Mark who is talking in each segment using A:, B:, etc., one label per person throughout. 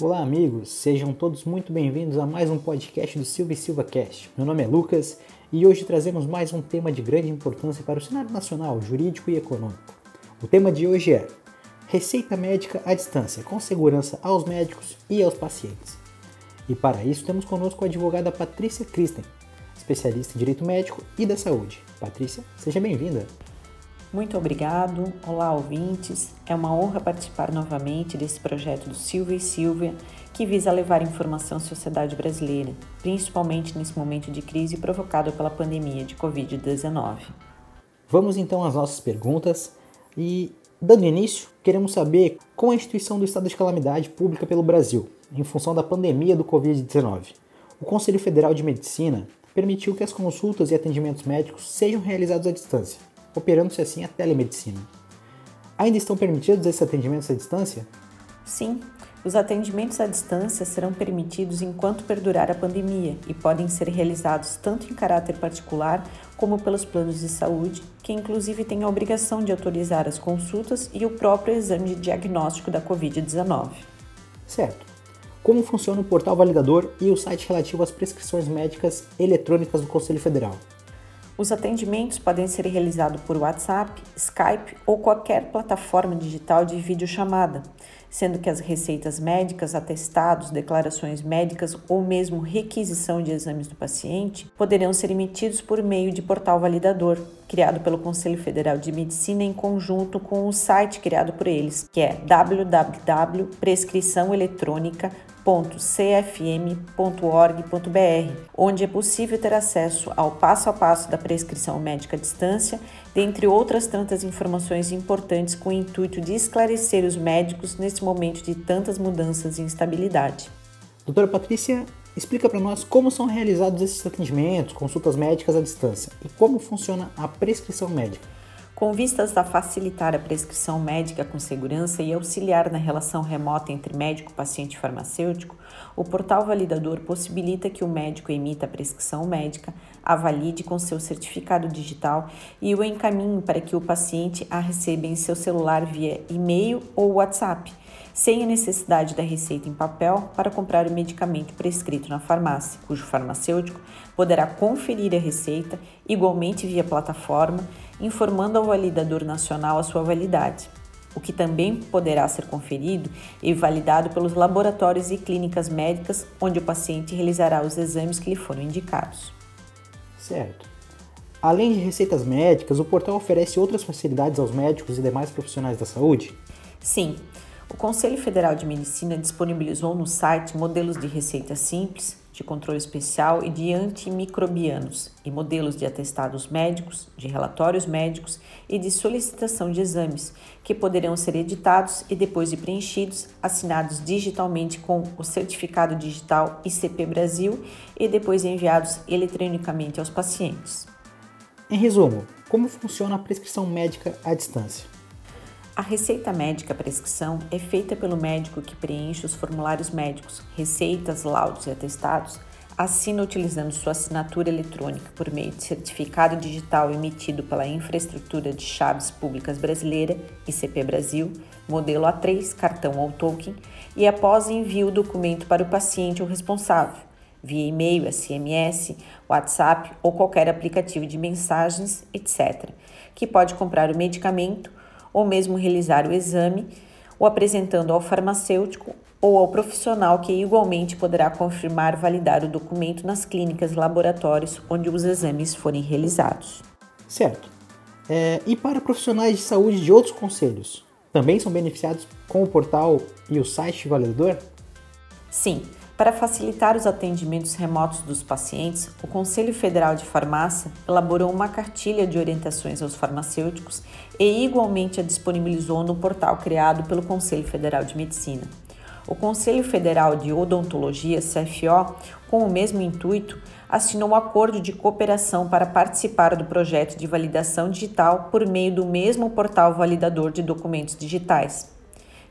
A: Olá, amigos, sejam todos muito bem-vindos a mais um podcast do Silva e Silva Cast. Meu nome é Lucas e hoje trazemos mais um tema de grande importância para o cenário nacional, jurídico e econômico. O tema de hoje é Receita médica à distância, com segurança aos médicos e aos pacientes. E para isso temos conosco a advogada Patrícia Christen, especialista em direito médico e da saúde. Patrícia, seja bem-vinda.
B: Muito obrigado. Olá, ouvintes. É uma honra participar novamente desse projeto do Silvia e Silvia, que visa levar informação à sociedade brasileira, principalmente nesse momento de crise provocado pela pandemia de Covid-19.
A: Vamos então às nossas perguntas e, dando início, queremos saber como a instituição do estado de calamidade pública pelo Brasil, em função da pandemia do Covid-19. O Conselho Federal de Medicina permitiu que as consultas e atendimentos médicos sejam realizados à distância operando-se assim a telemedicina. Ainda estão permitidos esses atendimentos à distância?
B: Sim, os atendimentos à distância serão permitidos enquanto perdurar a pandemia e podem ser realizados tanto em caráter particular como pelos planos de saúde, que inclusive têm a obrigação de autorizar as consultas e o próprio exame de diagnóstico da Covid-19.
A: Certo. Como funciona o portal validador e o site relativo às prescrições médicas eletrônicas do Conselho Federal?
B: Os atendimentos podem ser realizados por WhatsApp, Skype ou qualquer plataforma digital de videochamada, sendo que as receitas médicas, atestados, declarações médicas ou mesmo requisição de exames do paciente poderão ser emitidos por meio de portal validador, criado pelo Conselho Federal de Medicina em conjunto com o site criado por eles, que é www.prescriçãoeletrônica.com www.cfm.org.br, onde é possível ter acesso ao passo a passo da prescrição médica à distância, dentre outras tantas informações importantes com o intuito de esclarecer os médicos nesse momento de tantas mudanças e instabilidade.
A: Doutora Patrícia, explica para nós como são realizados esses atendimentos, consultas médicas à distância e como funciona a prescrição médica.
B: Com vistas a facilitar a prescrição médica com segurança e auxiliar na relação remota entre médico, paciente e farmacêutico, o portal validador possibilita que o médico emita a prescrição médica, a valide com seu certificado digital e o encaminhe para que o paciente a receba em seu celular via e-mail ou WhatsApp, sem a necessidade da receita em papel para comprar o medicamento prescrito na farmácia, cujo farmacêutico poderá conferir a receita igualmente via plataforma informando ao validador nacional a sua validade, o que também poderá ser conferido e validado pelos laboratórios e clínicas médicas onde o paciente realizará os exames que lhe foram indicados.
A: Certo. Além de receitas médicas, o portal oferece outras facilidades aos médicos e demais profissionais da saúde?
B: Sim. O Conselho Federal de Medicina disponibilizou no site modelos de receita simples, de controle especial e de antimicrobianos, e modelos de atestados médicos, de relatórios médicos e de solicitação de exames, que poderão ser editados e, depois de preenchidos, assinados digitalmente com o certificado digital ICP Brasil e depois enviados eletronicamente aos pacientes.
A: Em resumo, como funciona a prescrição médica à distância?
B: A receita médica prescrição é feita pelo médico que preenche os formulários médicos, receitas, laudos e atestados, assina utilizando sua assinatura eletrônica por meio de certificado digital emitido pela Infraestrutura de Chaves Públicas Brasileira, ICP Brasil, modelo A3, cartão ou token, e após envio o documento para o paciente ou responsável, via e-mail, SMS, WhatsApp ou qualquer aplicativo de mensagens, etc., que pode comprar o medicamento ou mesmo realizar o exame, o apresentando ao farmacêutico ou ao profissional que igualmente poderá confirmar validar o documento nas clínicas e laboratórios onde os exames forem realizados.
A: Certo. É, e para profissionais de saúde de outros conselhos, também são beneficiados com o portal e o site validador?
B: Sim, para facilitar os atendimentos remotos dos pacientes, o Conselho Federal de Farmácia elaborou uma cartilha de orientações aos farmacêuticos e igualmente a disponibilizou no portal criado pelo Conselho Federal de Medicina. O Conselho Federal de Odontologia, CFO, com o mesmo intuito, assinou um acordo de cooperação para participar do projeto de validação digital por meio do mesmo portal validador de documentos digitais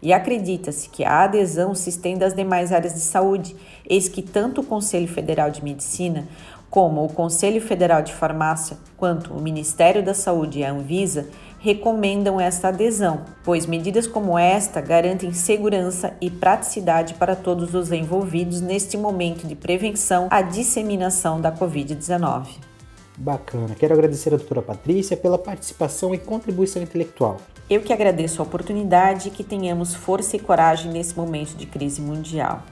B: e acredita-se que a adesão se estenda às demais áreas de saúde, eis que tanto o Conselho Federal de Medicina como o Conselho Federal de Farmácia quanto o Ministério da Saúde e a Anvisa, recomendam esta adesão, pois medidas como esta garantem segurança e praticidade para todos os envolvidos neste momento de prevenção à disseminação da Covid-19.
A: Bacana. Quero agradecer a doutora Patrícia pela participação e contribuição intelectual.
B: Eu que agradeço a oportunidade e que tenhamos força e coragem nesse momento de crise mundial.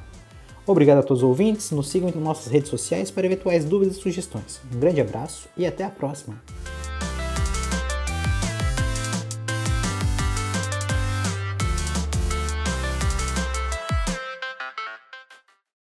A: Obrigado a todos os ouvintes. Nos sigam em nossas redes sociais para eventuais dúvidas e sugestões. Um grande abraço e até a próxima.